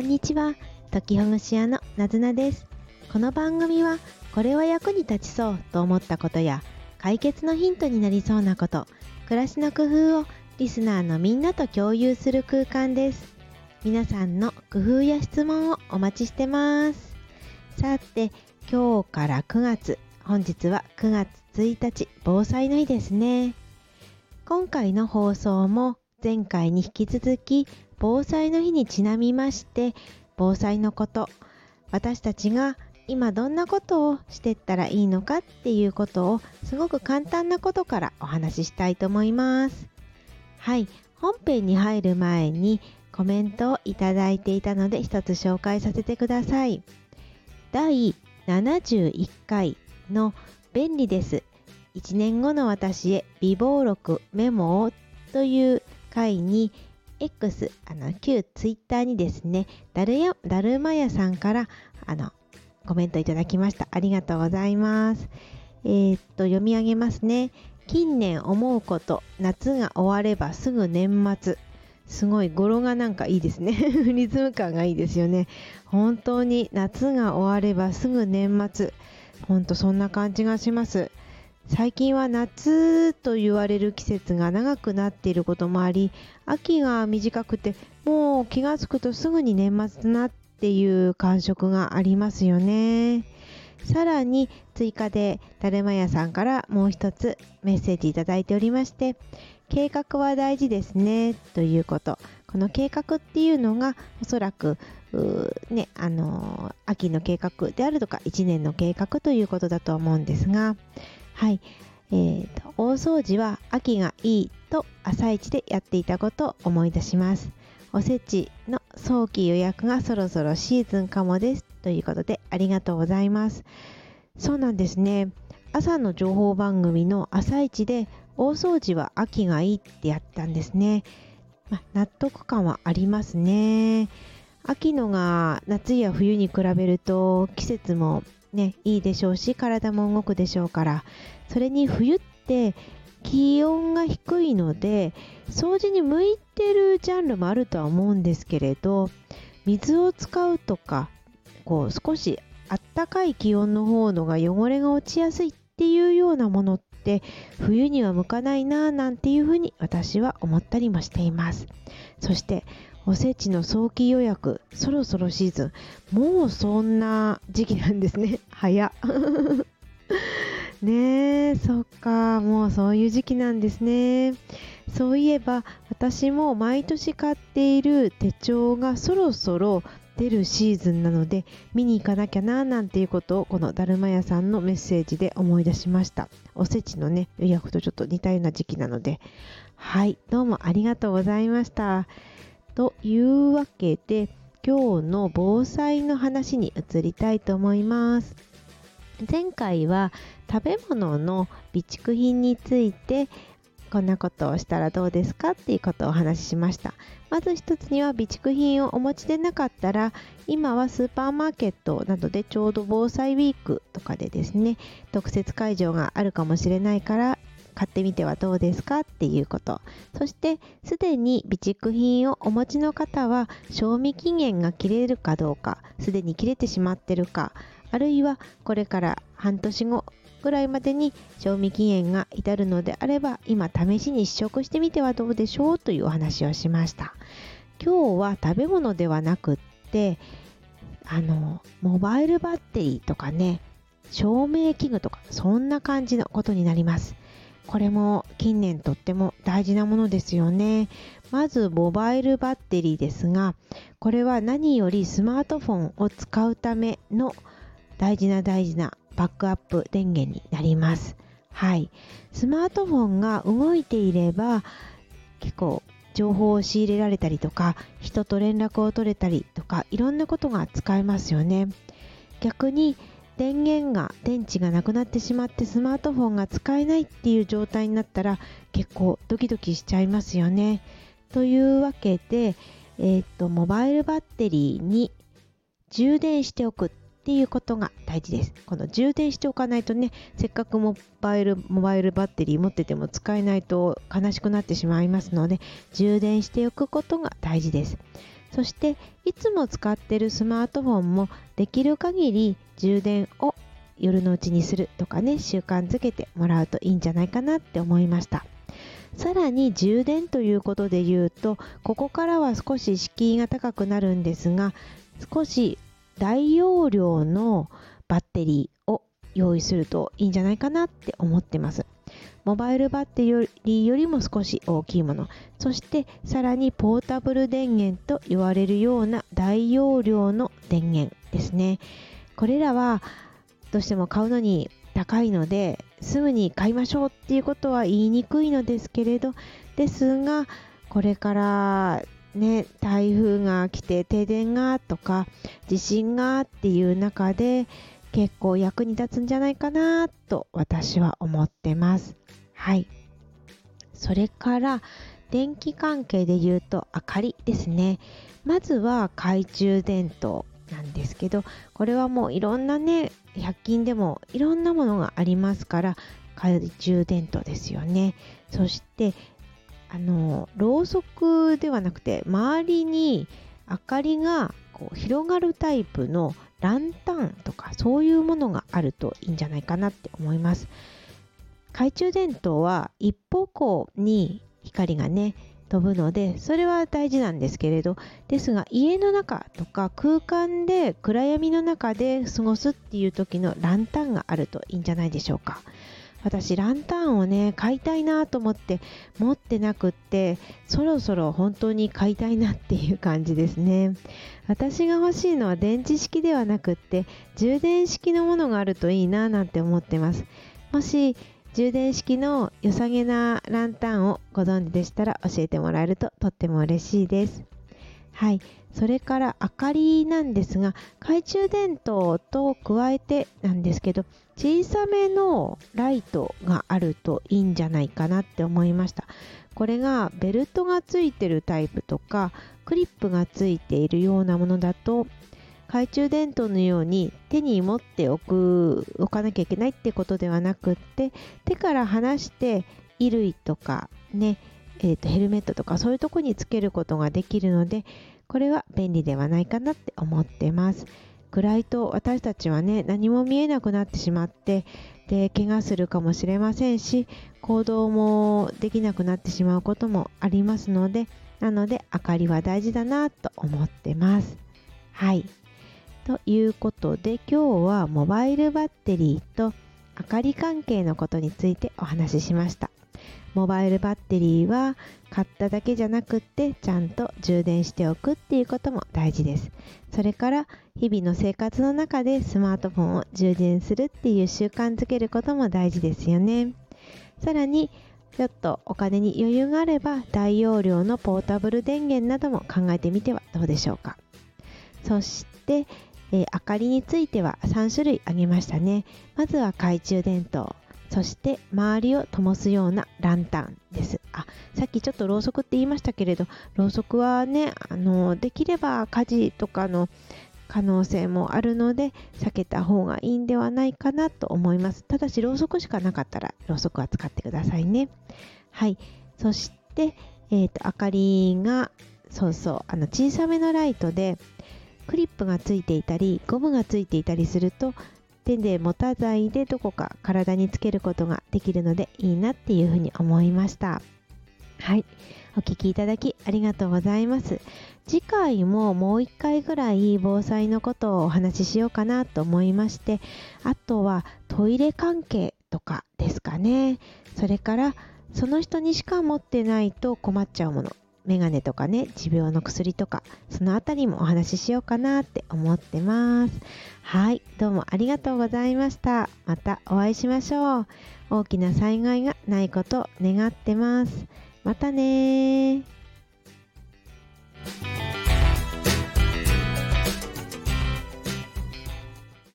んにちは。時ほぐし屋のなずなです。この番組はこれは役に立ちそうと思ったことや解決のヒントになりそうなこと暮らしの工夫をリスナーのみんなと共有する空間です。皆さんの工夫や質問をお待ちしてます。さて今日から9月本日は9月1日防災の日ですね。今回の放送も前回に引き続き防災の日にちなみまして防災のこと。私たちが今どんなことをしてったらいいのかっていうことをすごく簡単なことからお話ししたいと思います。はい。本編に入る前にコメントをいただいていたので一つ紹介させてください。第71回の便利です。1年後の私へ微暴録メモをという回に X、あの、旧 Twitter にですね、だるや、だるま屋さんから、あの、コメントいただきました。ありがとうございます。えー、っと、読み上げますね。近年思うこと、夏が終わればすぐ年末。すごい語呂がなんかいいですね。リズム感がいいですよね。本当に夏が終わればすぐ年末。本当そんな感じがします。最近は夏と言われる季節が長くなっていることもあり秋が短くてもう気がつくとすぐに年末だなっていう感触がありますよね。さらに追加でだるま屋さんからもう一つメッセージいただいておりまして計画は大事ですねということ。この計画っていうのがおそらくねあの秋の計画であるとか1年の計画ということだと思うんですがはい。えーと、大掃除は秋がいいと朝一でやっていたことを思い出します。おせちの早期予約がそろそろシーズンかもです。ということでありがとうございます。そうなんですね。朝の情報番組の朝一で大掃除は秋がいいってやったんですね。ま、納得感はありますね。秋のが夏や冬に比べると季節もね、いいでしょうし、体も動くでしょうから、それに冬って気温が低いので、掃除に向いてるジャンルもあるとは思うんですけれど、水を使うとか、こう少しあったかい気温の方のが汚れが落ちやすいっていうようなものって冬には向かないなぁなんていうふうに私は思ったりもしています。そしておせちの早期予約、そろそろシーズン。もうそんな時期なんですね。早。ねえ、そっか。もうそういう時期なんですね。そういえば、私も毎年買っている手帳がそろそろ出るシーズンなので、見に行かなきゃな、なんていうことを、このだるま屋さんのメッセージで思い出しました。おせちのね、予約とちょっと似たような時期なので。はい、どうもありがとうございました。というわけで今日の防災の話に移りたいと思います。前回は食べ物の備蓄品についてこんなことをしたらどうですかっていうことをお話ししました。まず一つには備蓄品をお持ちでなかったら今はスーパーマーケットなどでちょうど防災ウィークとかでですね特設会場があるかもしれないから買ってみてはどうですかっていうこと。そしてすでに備蓄品をお持ちの方は賞味期限が切れるかどうかすでに切れてしまってるかあるいはこれから半年後ぐらいまでに賞味期限が至るのであれば今試しに試食してみてはどうでしょうというお話をしました。今日は食べ物ではなくってあのモバイルバッテリーとかね照明器具とかそんな感じのことになります。これも近年とっても大事なものですよね。まずモバイルバッテリーですが、これは何よりスマートフォンを使うための大事な大事なバックアップ電源になります。はい。スマートフォンが動いていれば結構情報を仕入れられたりとか人と連絡を取れたりとかいろんなことが使えますよね。逆に電源が電池がなくなってしまってスマートフォンが使えないっていう状態になったら結構ドキドキしちゃいますよね。というわけで、えー、っとモバイルバッテリーに充電しておくっていうことが大事です。この充電しておかないとね、せっかくモバイルモバイルバッテリー持ってても使えないと悲しくなってしまいますので、充電しておくことが大事です。そしていつも使ってるスマートフォンもできる限り充電を夜のうちにするとかね習慣づけてもらうといいんじゃないかなって思いました。さらに充電ということで言うとここからは少し敷居が高くなるんですが少し大容量のバッテリーを用意するといいんじゃないかなって思ってます。モバイルバッテリーよりも少し大きいもの。そしてさらにポータブル電源と言われるような大容量の電源ですね。これらはどうしても買うのに高いのですぐに買いましょうっていうことは言いにくいのですけれどですがこれからね台風が来て停電がとか地震がっていう中で結構役に立つんじゃないかなと私は思ってます。はい。それから電気関係で言うと明かりですね。まずは懐中電灯なんですけどこれはもういろんなね100均でもいろんなものがありますから懐中電灯ですよね。そしてあのろうそくではなくて周りに明かりがこう広がるタイプのランタンとかそういうものがあるといいんじゃないかなって思います。懐中電灯は一方向に光がね飛ぶのでそれは大事なんですけれどですが家の中とか空間で暗闇の中で過ごすっていう時のランタンがあるといいんじゃないでしょうか。私ランタンをね買いたいなと思って持ってなくってそろそろ本当に買いたいなっていう感じですね私が欲しいのは電池式ではなくって充電式のものがあるといいななんて思ってますもし充電式の良さげなランタンをご存知でしたら教えてもらえるととっても嬉しいです。はい。それから明かりなんですが、懐中電灯と加えてなんですけど、小さめのライトがあるといいんじゃないかなって思いました。これがベルトがついてるタイプとか、クリップがついているようなものだと懐中電灯のように手に持っておく置かなきゃいけないってことではなくって手から離して衣類とかね、えー、とヘルメットとかそういうとこにつけることができるのでこれは便利ではないかなって思ってます。暗いと私たちはね何も見えなくなってしまってで怪我するかもしれませんし行動もできなくなってしまうこともありますのでなので明かりは大事だなと思ってます。はい。ということで今日はモバイルバッテリーと明かり関係のことについてお話ししました。モバイルバッテリーは買っただけじゃなくってちゃんと充電しておくっていうことも大事です。それから日々の生活の中でスマートフォンを充電するっていう習慣づけることも大事ですよね。さらにちょっとお金に余裕があれば大容量のポータブル電源なども考えてみてはどうでしょうか。そしてえー、明かりについては3種類あげましたねまずは懐中電灯そして周りを灯すようなランタンです。あさっきちょっとろうそくって言いましたけれどろうそくはねあのできれば火事とかの可能性もあるので避けた方がいいんではないかなと思います。ただしろうそくしかなかったらろうそくは使ってくださいね。はい。そして、えーと明かりがそうそうあの小さめのライトでクリップがついていたりゴムがついていたりすると手で持た剤でどこか体につけることができるのでいいなっていうふうに思いました。はい。お聴きいただきありがとうございます。次回ももう一回ぐらい防災のことをお話ししようかなと思いましてあとはトイレ関係とかですかね。それからその人にしか持ってないと困っちゃうものメガネとかね持病の薬とかそのあたりもお話ししようかなって思ってます。はいどうもありがとうございました。またお会いしましょう。大きな災害がないことを願ってます。またね